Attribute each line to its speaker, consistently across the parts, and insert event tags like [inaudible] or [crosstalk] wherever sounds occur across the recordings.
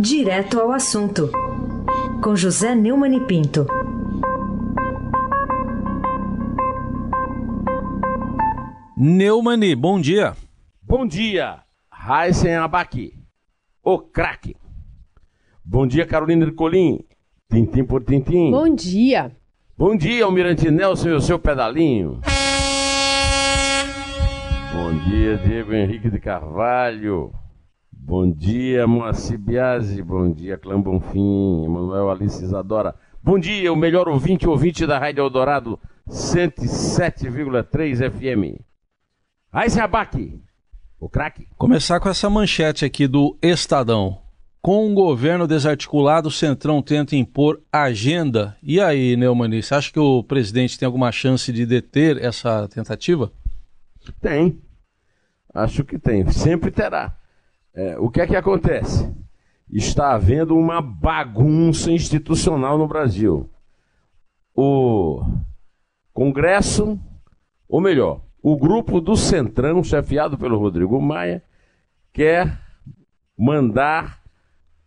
Speaker 1: Direto ao assunto, com José Neumann e Pinto.
Speaker 2: Neumani, bom dia.
Speaker 3: Bom dia, Raíssen Abaqui, o craque. Bom dia, Carolina Ercolim, tintim por tintim.
Speaker 4: Bom dia.
Speaker 3: Bom dia, Almirante Nelson e o seu pedalinho. [laughs] Bom dia, Diego Henrique de Carvalho. Bom dia, Moacir Biasi. Bom dia, Clã Bonfim, Emanuel Alice Isadora. Bom dia, o melhor ouvinte, ouvinte da Rádio Eldorado 107,3 FM. Aí, Abaque, o craque.
Speaker 2: Começar com essa manchete aqui do Estadão. Com um governo desarticulado, o Centrão tenta impor agenda. E aí, Neumani, você acha que o presidente tem alguma chance de deter essa tentativa?
Speaker 3: Tem. Acho que tem. Sempre terá. É, o que é que acontece? Está havendo uma bagunça institucional no Brasil. O Congresso, ou melhor, o grupo do Centrão, chefiado pelo Rodrigo Maia, quer mandar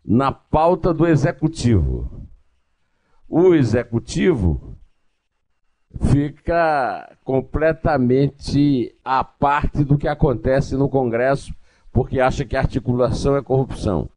Speaker 3: na pauta do executivo. O executivo fica completamente à parte do que acontece no Congresso, porque acha que articulação é corrupção.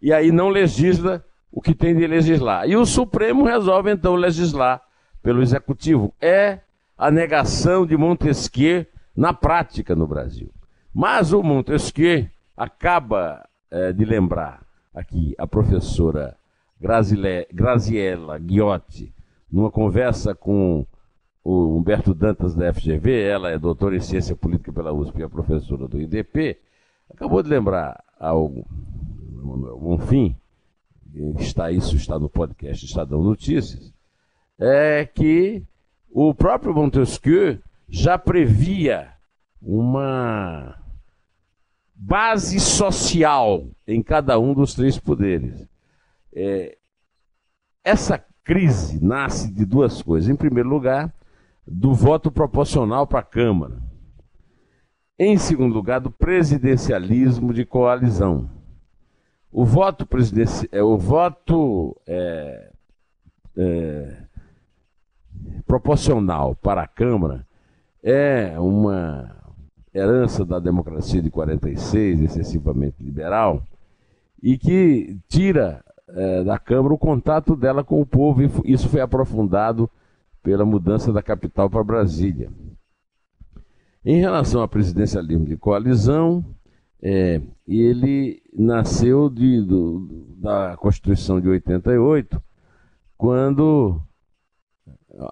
Speaker 3: E aí não legisla o que tem de legislar. E o Supremo resolve então legislar pelo executivo. É a negação de Montesquieu na prática no Brasil. Mas o Montesquieu acaba é, de lembrar aqui a professora Grazile, Graziella Ghiotti, numa conversa com o Humberto Dantas da FGV, ela é doutora em ciência política pela USP e é professora do IDP, acabou de lembrar ao Bonfim, está isso está no podcast Estadão Notícias, é que o próprio Montesquieu já previa uma base social em cada um dos três poderes. É, essa crise nasce de duas coisas. Em primeiro lugar, do voto proporcional para a Câmara. Em segundo lugar, do presidencialismo de coalizão. O voto. É, o voto é, é, proporcional para a Câmara é uma herança da democracia de 46, excessivamente liberal, e que tira é, da Câmara o contato dela com o povo, isso foi aprofundado pela mudança da capital para Brasília. Em relação ao presidencialismo de coalizão, é, ele nasceu de, do, da Constituição de 88, quando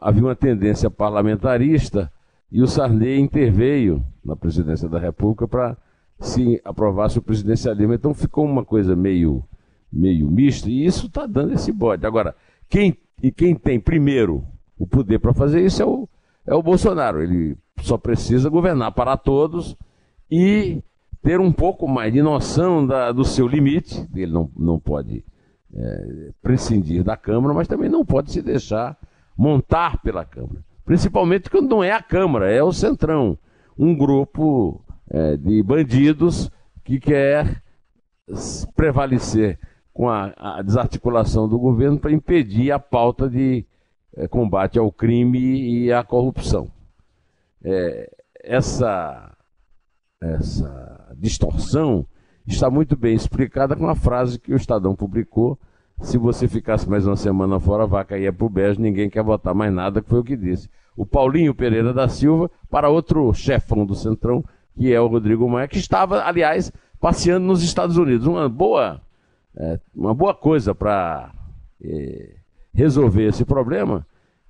Speaker 3: havia uma tendência parlamentarista e o Sarney interveio na presidência da República para se aprovasse o presidencialismo. Então ficou uma coisa meio, meio mista e isso está dando esse bode. Agora, quem, e quem tem primeiro o poder para fazer isso é o, é o Bolsonaro. Ele só precisa governar para todos e ter um pouco mais de noção da, do seu limite. Ele não, não pode é, prescindir da Câmara, mas também não pode se deixar montar pela Câmara. Principalmente quando não é a Câmara, é o Centrão. Um grupo é, de bandidos que quer prevalecer com a, a desarticulação do governo para impedir a pauta de é, combate ao crime e à corrupção. É, essa, essa distorção está muito bem explicada com a frase que o Estadão publicou se você ficasse mais uma semana fora, a vaca ia pro beijo, ninguém quer votar mais nada, que foi o que disse. O Paulinho Pereira da Silva para outro chefão do Centrão, que é o Rodrigo Maia, que estava, aliás, passeando nos Estados Unidos. Uma boa, é, uma boa coisa para é, resolver esse problema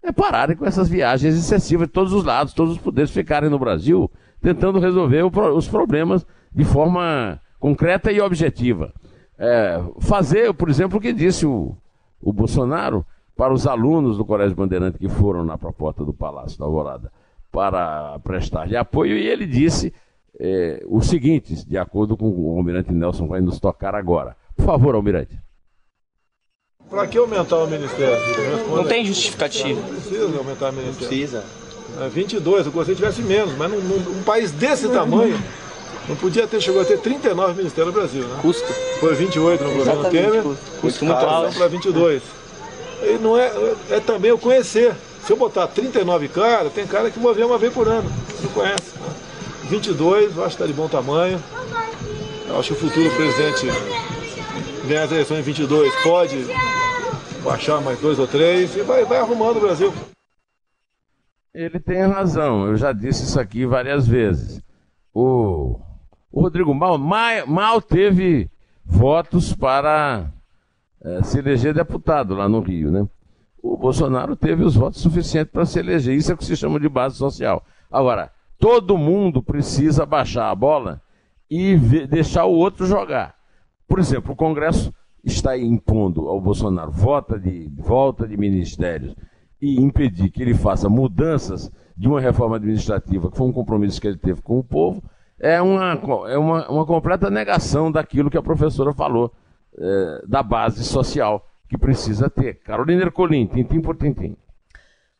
Speaker 3: é pararem com essas viagens excessivas de todos os lados, todos os poderes ficarem no Brasil, tentando resolver o, os problemas de forma concreta e objetiva é, fazer, por exemplo, o que disse o, o Bolsonaro para os alunos do Colégio Bandeirante que foram na proposta do Palácio da Alvorada para prestar-lhe apoio, e ele disse é, o seguinte, de acordo com o Almirante Nelson vai nos tocar agora. Por favor, Almirante.
Speaker 5: Para que aumentar o Ministério?
Speaker 6: Não tem justificativa.
Speaker 5: Não precisa aumentar o Ministério.
Speaker 6: Não precisa.
Speaker 5: É 22, eu gostaria que tivesse menos, mas num, num, um país desse tamanho, Não podia ter, chegou a ter 39 ministérios no Brasil, né?
Speaker 6: Custo.
Speaker 5: Foi 28 no governo Temer.
Speaker 6: custo. Custo muito alto.
Speaker 5: para 22. E não é, é, é também o conhecer. Se eu botar 39 caras, tem cara que vou ver uma vez por ano. Não conhece. né? 22, eu acho que está de bom tamanho. Eu acho que o futuro presidente ganhar as eleições em 22 pode baixar mais dois ou três e vai, vai arrumando o Brasil.
Speaker 3: Ele tem razão, eu já disse isso aqui várias vezes. O, o Rodrigo Mal, mal mal teve votos para eh, se eleger deputado lá no Rio, né? O Bolsonaro teve os votos suficientes para se eleger. Isso é o que se chama de base social. Agora, todo mundo precisa baixar a bola e ver- deixar o outro jogar. Por exemplo, o Congresso está impondo ao Bolsonaro volta de, volta de ministérios e impedir que ele faça mudanças de uma reforma administrativa, que foi um compromisso que ele teve com o povo, é uma, é uma, uma completa negação daquilo que a professora falou, eh, da base social que precisa ter. Carolina Ercolim, tintim por tintim.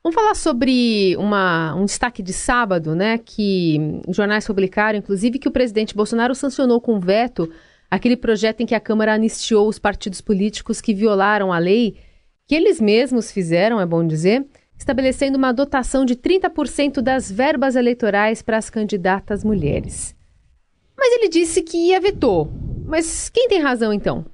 Speaker 4: Vamos falar sobre uma- um destaque de sábado, né? Que jornais publicaram, inclusive, que o presidente Bolsonaro sancionou com veto aquele projeto em que a Câmara anistiou os partidos políticos que violaram a lei, que eles mesmos fizeram, é bom dizer, estabelecendo uma dotação de 30% das verbas eleitorais para as candidatas mulheres. Mas ele disse que ia vetou. Mas quem tem razão então?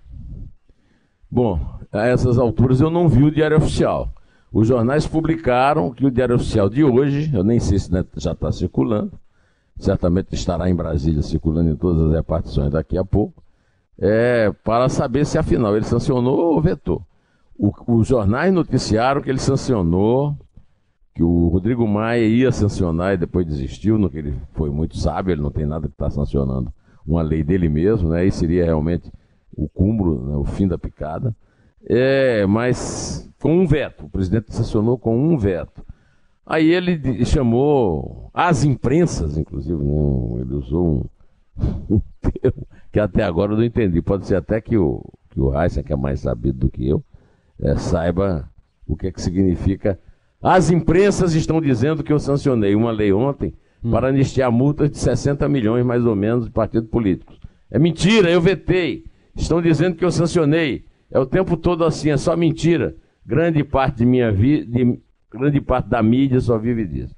Speaker 3: Bom, a essas alturas eu não vi o Diário Oficial. Os jornais publicaram que o Diário Oficial de hoje, eu nem sei se né, já está circulando, certamente estará em Brasília circulando em todas as repartições daqui a pouco, é, para saber se afinal ele sancionou ou vetou. O- os jornais noticiaram que ele sancionou, que o Rodrigo Maia ia sancionar e depois desistiu, no que ele foi muito sábio, ele não tem nada que está sancionando uma lei dele mesmo, né? E seria realmente o cúmulo, né, o fim da picada. É, mas com um veto, o presidente sancionou com um veto. Aí ele chamou as imprensas, inclusive, né, ele usou um, termo que até agora eu não entendi. Pode ser até que o, que o Heisen, que é mais sabido do que eu, é, saiba o que, é que significa. As imprensas estão dizendo que eu sancionei uma lei ontem para anistiar multas de 60 milhões, mais ou menos, de partidos políticos. É mentira, eu vetei. Estão dizendo que eu sancionei. É o tempo todo assim, é só mentira. Grande parte de minha vida, grande parte da mídia só vive disso.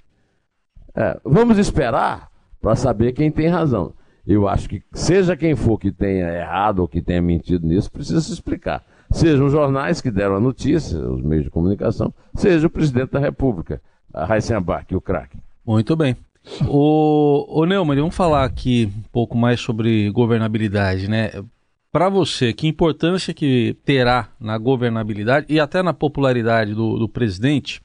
Speaker 3: É, vamos esperar para saber quem tem razão. Eu acho que, seja quem for que tenha errado ou que tenha mentido nisso, precisa se explicar. Sejam os jornais que deram a notícia, os meios de comunicação, seja o presidente da República, a Abac, o craque.
Speaker 2: Muito bem. O, o Neumann, vamos falar aqui um pouco mais sobre governabilidade, né? Para você, que importância que terá na governabilidade e até na popularidade do, do presidente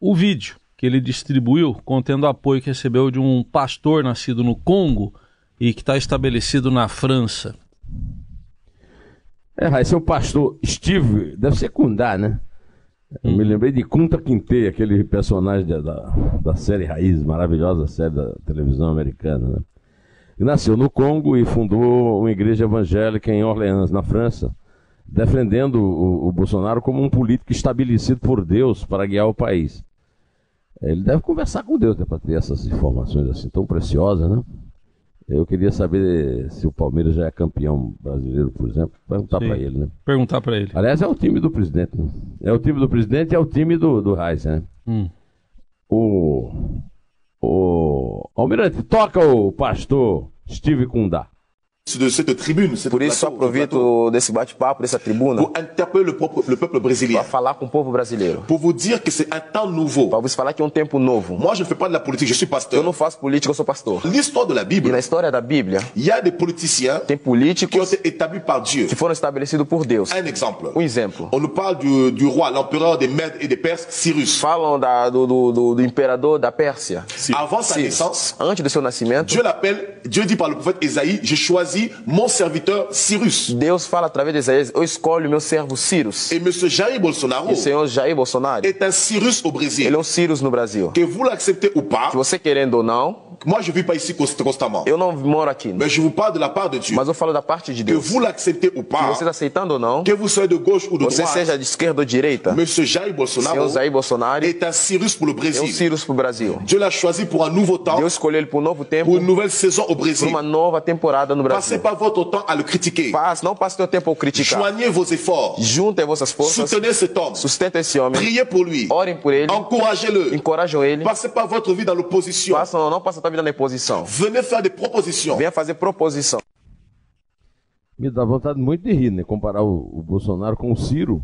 Speaker 2: o vídeo que ele distribuiu contendo apoio que recebeu de um pastor nascido no Congo e que está estabelecido na França?
Speaker 3: É, Raíssa, o pastor Steve, deve ser Kundá, né? Eu me lembrei de Kunta Kinte, aquele personagem da, da, da série Raiz, maravilhosa série da televisão americana, né? Nasceu no Congo e fundou uma igreja evangélica em Orleans, na França, defendendo o, o Bolsonaro como um político estabelecido por Deus para guiar o país. Ele deve conversar com Deus né, para ter essas informações assim tão preciosas, né? Eu queria saber se o Palmeiras já é campeão brasileiro, por exemplo. Perguntar para ele, né?
Speaker 2: Perguntar para ele.
Speaker 3: Aliás, é o time do presidente. Né? É o time do presidente e é o time do, do Reis, né?
Speaker 2: Hum.
Speaker 3: O, o Almirante, toca o pastor Steve Kundá.
Speaker 7: De cette tribune, cette
Speaker 6: Por isso,
Speaker 7: plateau,
Speaker 6: aproveito desse bate-papo, dessa tribuna,
Speaker 7: pour interpeller le peuple, le peuple brésilien,
Speaker 6: para falar com o povo brasileiro.
Speaker 7: pour vous dire que c'est un temps nouveau.
Speaker 6: Para você falar que é um tempo novo.
Speaker 7: Moi, je ne fais pas de la politique, je suis
Speaker 6: Eu
Speaker 7: pasteur.
Speaker 6: não faço política, eu sou pastor.
Speaker 7: L'histoire de la
Speaker 6: E
Speaker 7: Bible,
Speaker 6: na história da Bíblia,
Speaker 7: il y a des politiciens
Speaker 6: tem
Speaker 7: qui ont
Speaker 6: políticos
Speaker 7: été établis par Dieu.
Speaker 6: que foram estabelecidos por Deus.
Speaker 7: Un exemple.
Speaker 6: Um exemplo.
Speaker 7: On nous parle du, du roi, l'empereur des Mèdes et des Perses, Cyrus.
Speaker 6: Falam da- do, do- do- do imperador da Pérsia.
Speaker 7: Avant sa
Speaker 6: Cyrus.
Speaker 7: naissance,
Speaker 6: Antes do seu nascimento,
Speaker 7: Dieu l'appelle, Dieu dit par le prophète Isaïe, j'ai choisi mon serviteur Cyrus.
Speaker 6: Deus fala através de Isaías: Eu escolho meu servo Cyrus.
Speaker 7: Et M. Jair Bolsonaro
Speaker 6: E o senhor Jair Bolsonaro,
Speaker 7: est un Cyrus au
Speaker 6: ele é um Cyrus no Brasil.
Speaker 7: Que vous l'acceptez ou pas,
Speaker 6: Que você querendo ou não,
Speaker 7: Moi, je ne vis pas ici const- constamment.
Speaker 6: Eu não moro aqui,
Speaker 7: Mais je vous parle de la part de Dieu.
Speaker 6: mas eu falo da parte de
Speaker 7: Que
Speaker 6: Deus.
Speaker 7: vous l'acceptez ou
Speaker 6: Que
Speaker 7: pas,
Speaker 6: vocês aceitando ou não,
Speaker 7: que vous soyez de gauche ou de
Speaker 6: você
Speaker 7: droite,
Speaker 6: seja de esquerda ou direita,
Speaker 7: Monsieur Jair
Speaker 6: senhor
Speaker 7: Bolsonaro
Speaker 6: Jair Bolsonaro
Speaker 7: est un Cyrus pour le
Speaker 6: é um
Speaker 7: Brésil.
Speaker 6: Cyrus pro Brasil.
Speaker 7: Dieu l'a choisi pour un nouveau temps,
Speaker 6: Deus escolheu ele para um novo tempo,
Speaker 7: pour une nouvelle saison au
Speaker 6: para
Speaker 7: Brésil.
Speaker 6: uma nova temporada no
Speaker 7: Passez
Speaker 6: Brasil.
Speaker 7: pas votre temps à le critiquer.
Speaker 6: Passe, não passe seu tempo a criticar.
Speaker 7: Joignez vos efforts.
Speaker 6: Juntem vossas forças,
Speaker 7: Soutenez cet homme.
Speaker 6: sustentem esse homem,
Speaker 7: Priez pour lui.
Speaker 6: orem por ele,
Speaker 7: Encouragez-le.
Speaker 6: encorajam ele.
Speaker 7: Passez pas votre vie dans l'opposition.
Speaker 6: Façam, não passe a tua vida na imposição.
Speaker 7: Venez faire des propositions.
Speaker 6: Venha fazer proposição.
Speaker 3: Me dá vontade muito de rir, né? Comparar o, o Bolsonaro com o Ciro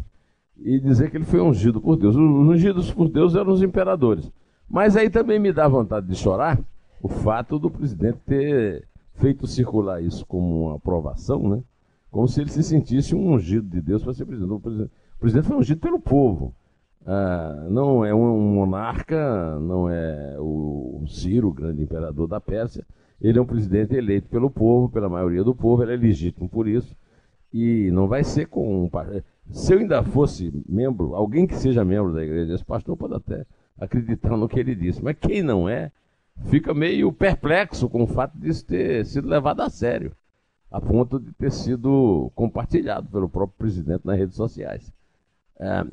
Speaker 3: e dizer que ele foi ungido por Deus. Os ungidos por Deus eram os imperadores. Mas aí também me dá vontade de chorar o fato do presidente ter feito circular isso como uma aprovação, né? Como se ele se sentisse um ungido de Deus para ser presidente, o presidente foi ungido pelo povo. Ah, não é um, monarca, não é o Ciro, o grande imperador da Pérsia. Ele é um presidente eleito pelo povo, pela maioria do povo, ele é legítimo por isso. E não vai ser com um Se eu ainda fosse membro, alguém que seja membro da igreja, esse pastor pode até acreditar no que ele disse, mas quem não é, fica meio perplexo com o fato disso ter sido levado a sério, a ponto de ter sido compartilhado pelo próprio presidente nas redes sociais. É,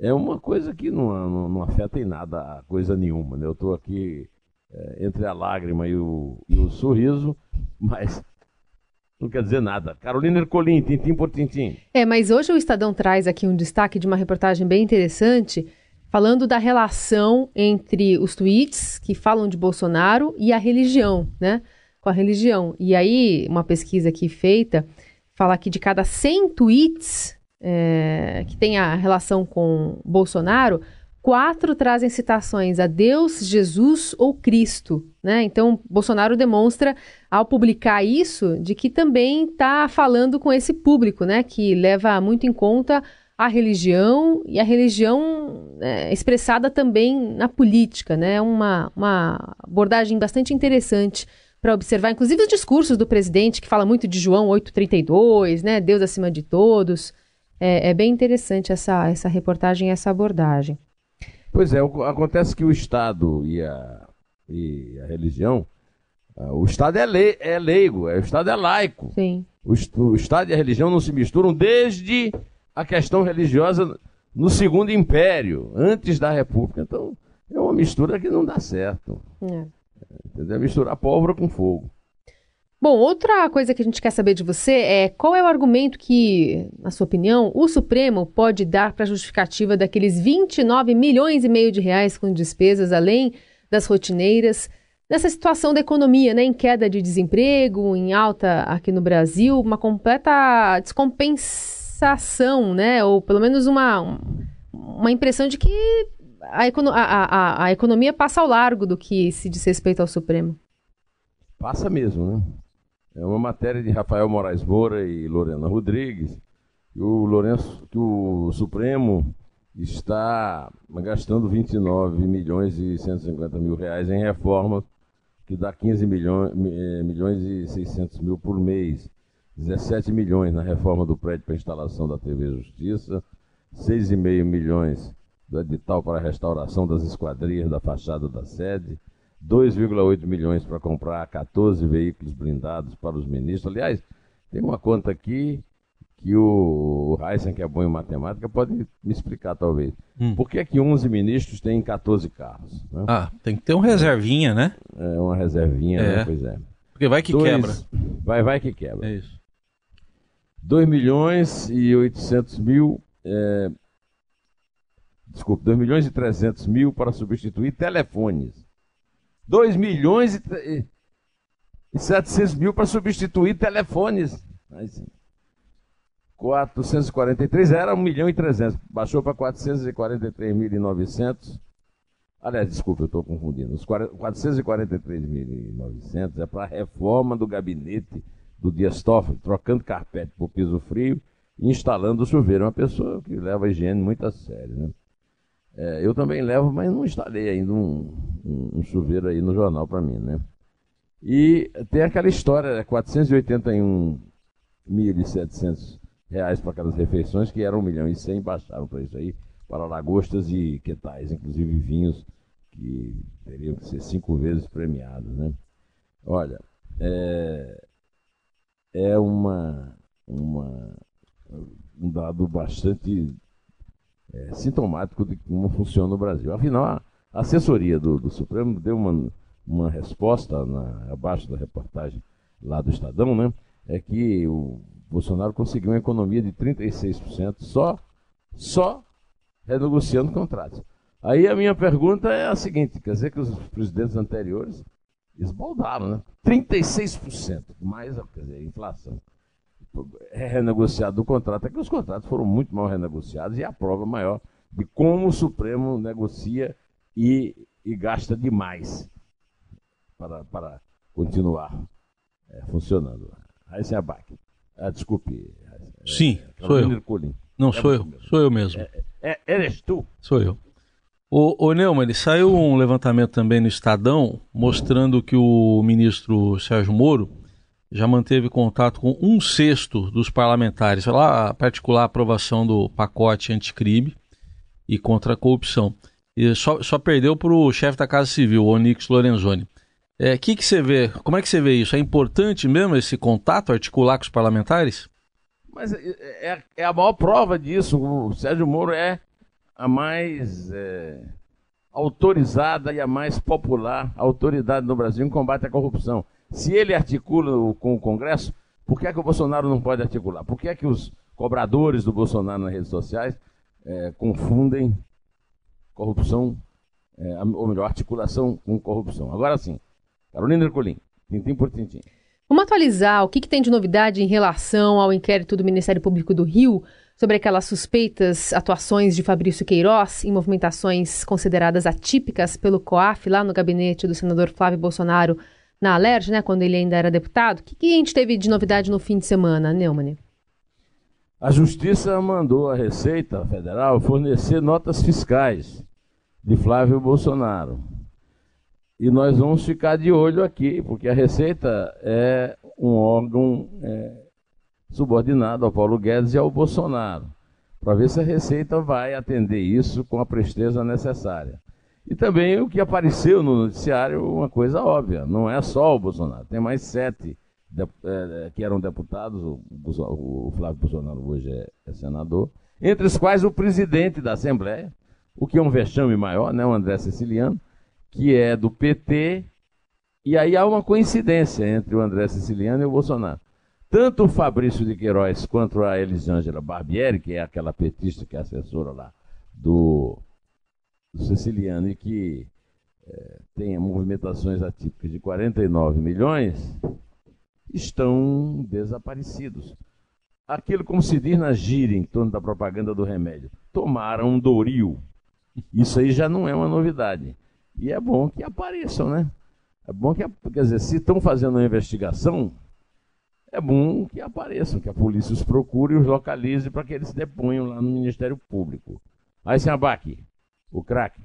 Speaker 3: é uma coisa que não, não, não afeta em nada a coisa nenhuma. Né? Eu estou aqui é, entre a lágrima e o, e o sorriso, [laughs] mas não quer dizer nada. Carolina Ercolim, tintim por tintim.
Speaker 4: É, mas hoje o Estadão traz aqui um destaque de uma reportagem bem interessante, falando da relação entre os tweets que falam de Bolsonaro e a religião, né? Com a religião. E aí, uma pesquisa aqui feita fala que de cada 100 tweets é, que tem a relação com Bolsonaro, quatro trazem citações a Deus, Jesus ou Cristo, né? Então, Bolsonaro demonstra, ao publicar isso, de que também está falando com esse público, né? Que leva muito em conta a religião e a religião é, expressada também na política, né? Uma, uma abordagem bastante interessante para observar, inclusive os discursos do presidente, que fala muito de João 8,32, né? Deus acima de todos. É, é bem interessante essa, essa reportagem, essa abordagem.
Speaker 3: Pois é, acontece que o Estado e a, e a religião, ah, o Estado é, lei, é leigo, é, o Estado é laico.
Speaker 4: Sim.
Speaker 3: O, o Estado e a religião não se misturam desde a questão religiosa no Segundo Império, antes da República. Então, é uma mistura que não dá certo.
Speaker 4: É.
Speaker 3: Entendeu? É misturar pólvora com fogo.
Speaker 4: Bom, outra coisa que a gente quer saber de você é qual é o argumento que, na sua opinião, o Supremo pode dar para a justificativa daqueles 29 milhões e meio de reais com despesas, além das rotineiras, nessa situação da economia, né, em queda de desemprego, em alta aqui no Brasil, uma completa descompensação, né, ou pelo menos uma, uma impressão de que a, a- a- a economia passa ao largo do que se diz respeito ao Supremo.
Speaker 3: Passa mesmo, né? É uma matéria de Rafael Moraes Moura e Lorena Rodrigues. que O Lourenço, que o Supremo está gastando 29 milhões e 150 mil reais em reformas, que dá 15 milhões, eh, milhões e 600 mil por mês. 17 milhões na reforma do prédio para instalação da TV Justiça, 6,5 milhões do edital para a restauração das esquadrias da fachada da sede, 2,8 milhões para comprar 14 veículos blindados para os ministros. Aliás, tem uma conta aqui que o, Heisen, que é bom em matemática, pode me explicar talvez.
Speaker 2: Hum.
Speaker 3: Por que, que 11 ministros têm 14 carros? né?
Speaker 2: Ah, tem que ter um reservinha, né?
Speaker 3: É uma reservinha,
Speaker 2: É.
Speaker 3: né? Pois é.
Speaker 2: Porque vai que
Speaker 3: Dois-
Speaker 2: quebra.
Speaker 3: Vai, vai que quebra.
Speaker 2: É isso.
Speaker 3: 2 milhões e 800 mil. É... Desculpa, 2 milhões e 300 mil para substituir telefones. 2 milhões e, e 700 mil para substituir telefones. Mas, 443 era 1 milhão e 300. Baixou para 443.900. Aliás, desculpa, eu estou confundindo. Os 443.900 é para a reforma do gabinete do Dias Toffoli, trocando carpete por piso frio e instalando o chuveiro. Uma pessoa que leva a higiene muito a sério, né? É, eu também levo, mas não instalei ainda um, um- um chuveiro aí no jornal para mim, né? E tem aquela história, né? 481.700 reais para aquelas refeições, que eram 1 milhão e 100, baixaram para isso aí, para lagostas e quetais, inclusive vinhos, que teriam que ser cinco vezes premiados, né? Olha, é, é uma, uma, um dado bastante é, sintomático de como funciona o Brasil. Afinal, a assessoria do, do Supremo deu uma, uma resposta na, abaixo da reportagem lá do Estadão, né? É que o Bolsonaro conseguiu uma economia de 36% só, só renegociando contratos. Aí a minha pergunta é a seguinte: quer dizer que os presidentes anteriores esbaldaram, né? 36%, mais quer dizer, inflação. É renegociado o contrato, é que os contratos foram muito mal renegociados e a prova maior de como o Supremo negocia e, e gasta demais para, para continuar é, funcionando. Aí sem abaque. Ah, desculpe.
Speaker 2: É, Sim, sou eu. Colim. Não, é sou eu. Mesmo. Sou eu mesmo. É,
Speaker 3: é, eres tu?
Speaker 2: Sou eu. O, o Neumann, saiu um levantamento também no Estadão mostrando que o ministro Sérgio Moro já manteve contato com um sexto dos parlamentares, lá a particular aprovação do pacote anticrime e contra a corrupção. E só, só perdeu para o chefe da Casa Civil, o Onyx Lorenzoni. O é, que, que você vê? Como é que você vê isso? É importante mesmo esse contato, articular com os parlamentares?
Speaker 3: Mas é, é, é a maior prova disso. O Sérgio Moro é a mais é, autorizada e a mais popular autoridade no Brasil em combate à corrupção. Se ele articula com o Congresso, por que, é que o Bolsonaro não pode articular? Por que é que os cobradores do Bolsonaro nas redes sociais é, confundem corrupção, é, ou melhor, articulação com corrupção? Agora sim, Carolina Ercolim, tintim por tintim.
Speaker 4: Vamos atualizar o que, que tem de novidade em relação ao inquérito do Ministério Público do Rio sobre aquelas suspeitas atuações de Fabrício Queiroz em movimentações consideradas atípicas pelo COAF lá no gabinete do senador Flávio Bolsonaro na Alerj, né, quando ele ainda era deputado. O que, que a gente teve de novidade no fim de semana, Neumann?
Speaker 3: A Justiça mandou a Receita Federal fornecer notas fiscais de Flávio Bolsonaro. E nós vamos ficar de olho aqui, porque a Receita é um órgão é, subordinado ao Paulo Guedes e ao Bolsonaro, para ver se a Receita vai atender isso com a presteza necessária. E também o que apareceu no noticiário, uma coisa óbvia, não é só o Bolsonaro, tem mais sete de, é, que eram deputados, o, o, Flávio Bolsonaro hoje é, é, senador, entre os quais o presidente da Assembleia, o que é um vexame maior, né, o André Siciliano, que é do PT, e aí há uma coincidência entre o André Siciliano e o Bolsonaro. Tanto o Fabrício de Queiroz quanto a Elisângela Barbieri, que é aquela petista que é assessora lá do Siciliano e que é, tem movimentações atípicas de 49 milhões, estão desaparecidos. Aquilo, como se diz na gíria em torno da propaganda do remédio, tomaram um Doril. Isso aí já não é uma novidade. E é bom que apareçam, né? É bom que, quer dizer, se estão fazendo uma investigação, é bom que apareçam, que a polícia os procure e os localize para que eles deponham lá no Ministério Público. Aí, sem abaque, o craque.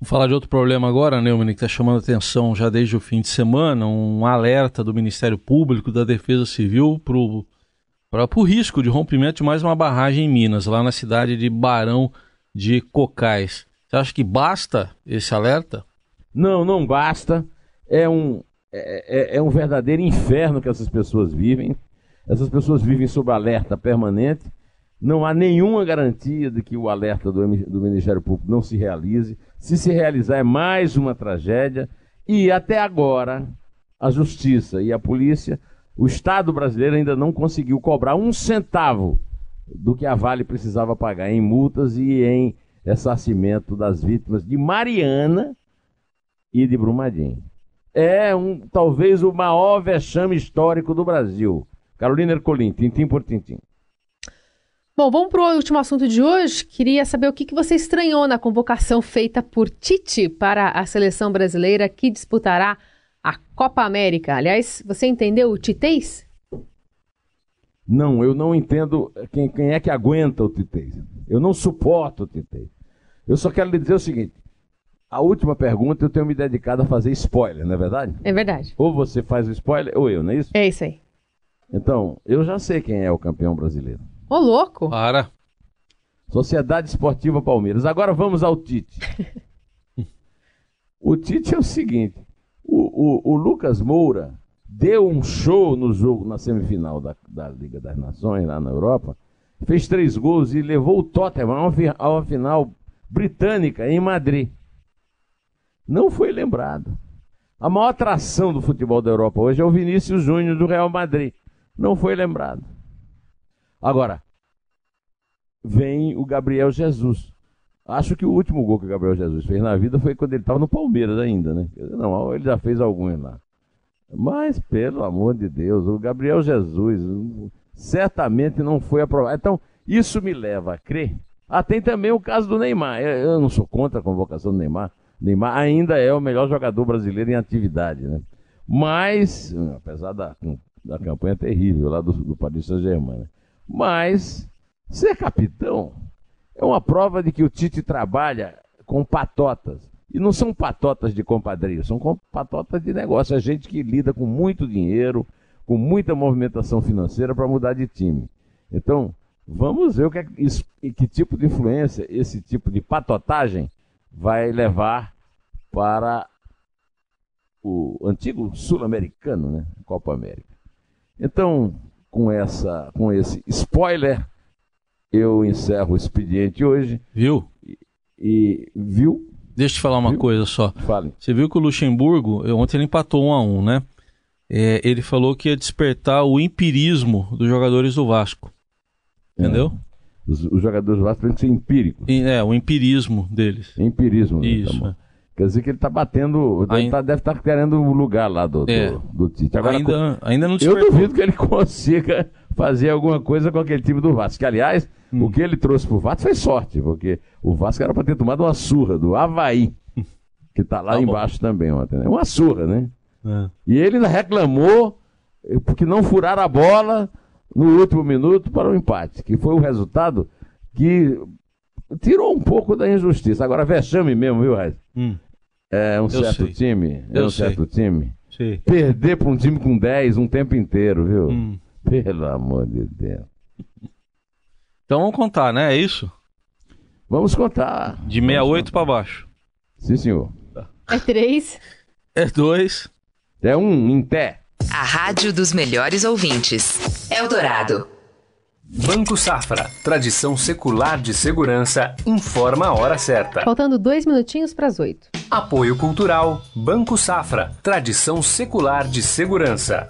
Speaker 2: Vamos falar de outro problema agora, Neumann, que está chamando atenção já desde o fim de semana, um alerta do Ministério Público, da Defesa Civil, para o risco de rompimento de mais uma barragem em Minas, lá na cidade de Barão de Cocais. Você acha que basta esse alerta?
Speaker 3: Não, não basta. É um, é, é, é, um verdadeiro inferno que essas pessoas vivem. Essas pessoas vivem sob alerta permanente. Não há nenhuma garantia de que o alerta do, do Ministério Público não se realize. Se se realizar, é mais uma tragédia. E até agora, a Justiça e a Polícia, o Estado brasileiro ainda não conseguiu cobrar um centavo do que a Vale precisava pagar em multas e em ressarcimento das vítimas de Mariana e de Brumadinho é um, talvez o maior vexame histórico do Brasil. Carolina Ercolim, tintim por tintim.
Speaker 4: Bom, vamos para o último assunto de hoje. Queria saber o que, que você estranhou na convocação feita por Tite para a seleção brasileira que disputará a Copa América. Aliás, você entendeu o titês?
Speaker 3: Não, eu não entendo quem, quem é que aguenta o titês. Eu não suporto o titês. Eu só quero lhe dizer o seguinte: a última pergunta eu tenho me dedicado a fazer spoiler, não é verdade?
Speaker 4: É verdade.
Speaker 3: Ou você faz o spoiler ou eu, não é isso?
Speaker 4: É isso aí.
Speaker 3: Então, eu já sei quem é o campeão brasileiro.
Speaker 4: Ô, louco!
Speaker 2: Para.
Speaker 3: Sociedade Esportiva Palmeiras. Agora vamos ao Tite. [laughs] O Tite é o seguinte: o, o, o Lucas Moura deu um show no jogo, na semifinal da, da Liga das Nações, lá na Europa, fez três gols e levou o Tottenham a uma, fi- a uma final britânica em Madrid. Não foi lembrado. A maior atração do futebol da Europa hoje é o Vinícius Júnior do Real Madrid. Não foi lembrado. Agora, vem o Gabriel Jesus. Acho que o último gol que o Gabriel Jesus fez na vida foi quando ele estava no Palmeiras ainda, né? Não, ele já fez alguns lá. Mas, pelo amor de Deus, o Gabriel Jesus certamente não foi aprovado. Então, isso me leva a crer. Ah, tem também o caso do Neymar. Eu eu não sou contra a convocação do Neymar. Neymar ainda é o melhor jogador brasileiro em atividade, né? Mas, hum, apesar da, da campanha terrível lá do, do Paris Saint-Germain, né? Mas ser capitão é uma prova de que o Tite trabalha com patotas. E não são patotas de compadrio, são patotas de negócio. É gente que lida com muito dinheiro, com muita movimentação financeira para mudar de time. Então, vamos ver o que, é isso, que tipo de influência esse tipo de patotagem vai levar para o antigo sul-americano, né? Copa América. Então, com, essa, com esse spoiler, eu encerro o expediente hoje
Speaker 2: Viu?
Speaker 3: e viu?
Speaker 2: Deixa eu te falar uma
Speaker 3: Viu?
Speaker 2: coisa só.
Speaker 3: Falem.
Speaker 2: Você viu que o Luxemburgo, ontem ele empatou um a um, né? É, ele falou que ia despertar o empirismo dos jogadores do Vasco. Entendeu?
Speaker 3: Os, os jogadores do Vasco têm que ser empíricos.
Speaker 2: E, é, o empirismo deles.
Speaker 3: Empirismo. né?
Speaker 2: Isso.
Speaker 3: Tá bom.
Speaker 2: é.
Speaker 3: Quer dizer que ele está batendo. Deve
Speaker 2: Ainda-
Speaker 3: tá- deve estar querendo o lugar lá do, do,
Speaker 2: É.
Speaker 3: do Tite. Agora,
Speaker 2: ainda, ainda não
Speaker 3: eu
Speaker 2: despertou.
Speaker 3: duvido que ele [laughs] consiga fazer alguma coisa com aquele time do Vasco. Que, aliás,
Speaker 2: Hum.
Speaker 3: o que ele trouxe pro Vasco foi sorte, porque o Vasco era para ter tomado uma surra do Havaí, que está lá
Speaker 2: Tá bom.
Speaker 3: embaixo também ontem. Né? Uma surra, né?
Speaker 2: É.
Speaker 3: E ele reclamou eh, porque não furaram a bola no último minuto para o empate, que foi o resultado que tirou um pouco da injustiça. Agora, vexame mesmo, viu, Raiz?
Speaker 2: Hum,
Speaker 3: É um certo
Speaker 2: sei.
Speaker 3: time. É
Speaker 2: Eu
Speaker 3: um
Speaker 2: sei.
Speaker 3: certo time.
Speaker 2: sei.
Speaker 3: Perder para um time com 10 um tempo inteiro, viu?
Speaker 2: Hum.
Speaker 3: Pelo amor de Deus.
Speaker 2: Então vamos contar, né? É isso?
Speaker 3: Vamos contar.
Speaker 2: De 68 para baixo.
Speaker 3: Sim, senhor.
Speaker 4: É três.
Speaker 2: É dois.
Speaker 3: É um em té.
Speaker 8: A rádio dos melhores ouvintes. Eldorado.
Speaker 9: Banco Safra, tradição secular de segurança, informa a hora certa.
Speaker 4: Faltando dois minutinhos para as oito.
Speaker 9: Apoio Cultural, Banco Safra, tradição secular de segurança.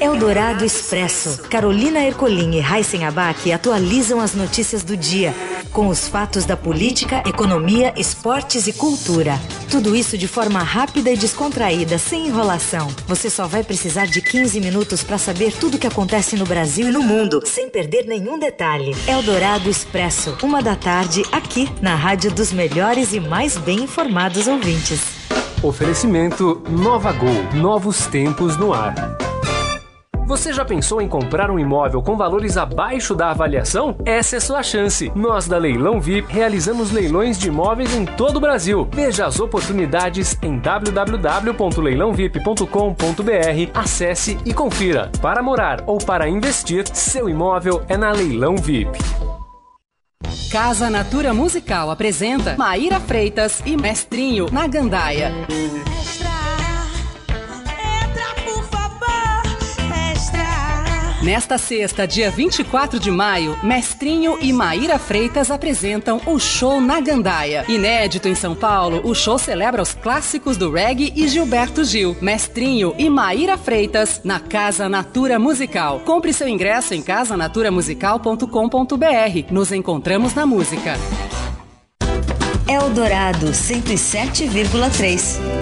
Speaker 1: Eldorado Expresso. Carolina Ercolim e Raíssen Abac atualizam as notícias do dia, com os fatos da política, economia, esportes e cultura. Tudo isso de forma rápida e descontraída, sem enrolação. Você só vai precisar de 15 minutos para saber tudo o que acontece no Brasil e no mundo, sem perder nenhum detalhe. Eldorado Expresso, uma da tarde, aqui na Rádio dos melhores e mais bem informados ouvintes.
Speaker 9: Oferecimento Nova Gol, novos tempos no ar. Você já pensou em comprar um imóvel com valores abaixo da avaliação? Essa é sua chance. Nós da Leilão VIP realizamos leilões de imóveis em todo o Brasil. Veja as oportunidades em www.leilãovip.com.br. Acesse e confira. Para morar ou para investir, seu imóvel é na Leilão VIP.
Speaker 10: Casa Natura Musical apresenta Maíra Freitas e Mestrinho na Gandaia. Nesta sexta, dia 24 de maio, Mestrinho e Maíra Freitas apresentam o show na Gandaia. Inédito em São Paulo, o show celebra os clássicos do reggae e Gilberto Gil. Mestrinho e Maíra Freitas na Casa Natura Musical. Compre seu ingresso em casanaturamusical.com.br. Nos encontramos na música.
Speaker 1: Eldorado 107,3.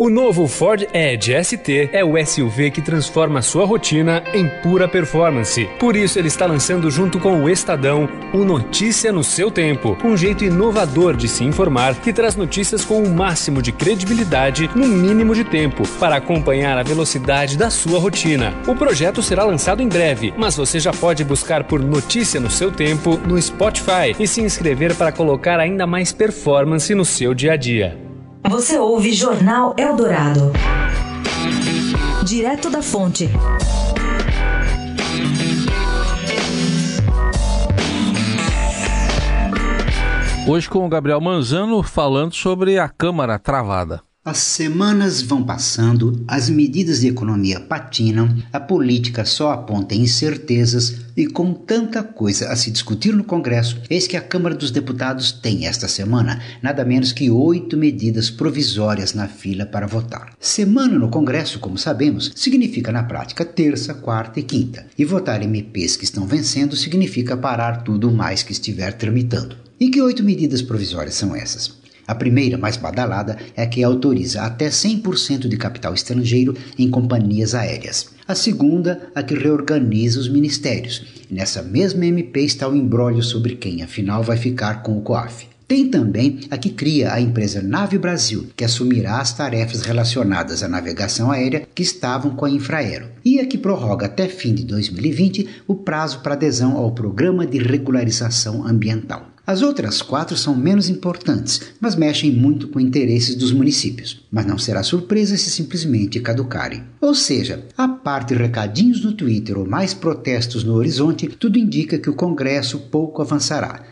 Speaker 9: O novo Ford Edge ST é o SUV que transforma sua rotina em pura performance. Por isso, ele está lançando junto com o Estadão o Notícia no seu tempo, um jeito inovador de se informar que traz notícias com o máximo de credibilidade no mínimo de tempo para acompanhar a velocidade da sua rotina. O projeto será lançado em breve, mas você já pode buscar por Notícia no seu tempo no Spotify e se inscrever para colocar ainda mais performance no seu dia a dia.
Speaker 1: Você ouve Jornal Eldorado. Direto da fonte.
Speaker 2: Hoje com o Gabriel Manzano falando sobre a Câmara travada.
Speaker 11: As semanas vão passando, as medidas de economia patinam, a política só aponta incertezas e com tanta coisa a se discutir no Congresso, eis que a Câmara dos Deputados tem esta semana nada menos que oito medidas provisórias na fila para votar. Semana no Congresso, como sabemos, significa na prática terça, quarta e quinta, e votar MPs que estão vencendo significa parar tudo mais que estiver tramitando. E que oito medidas provisórias são essas? A primeira, mais badalada, é a que autoriza até 100% de capital estrangeiro em companhias aéreas. A segunda, a que reorganiza os ministérios. Nessa mesma MP está o embrólio sobre quem, afinal, vai ficar com o COAF. Tem também a que cria a empresa Nave Brasil, que assumirá as tarefas relacionadas à navegação aérea que estavam com a Infraero, e a que prorroga até fim de 2020 o prazo para adesão ao Programa de Regularização Ambiental. As outras quatro são menos importantes, mas mexem muito com interesses dos municípios. Mas não será surpresa se simplesmente caducarem. Ou seja, a parte recadinhos no Twitter ou mais protestos no horizonte, tudo indica que o Congresso pouco avançará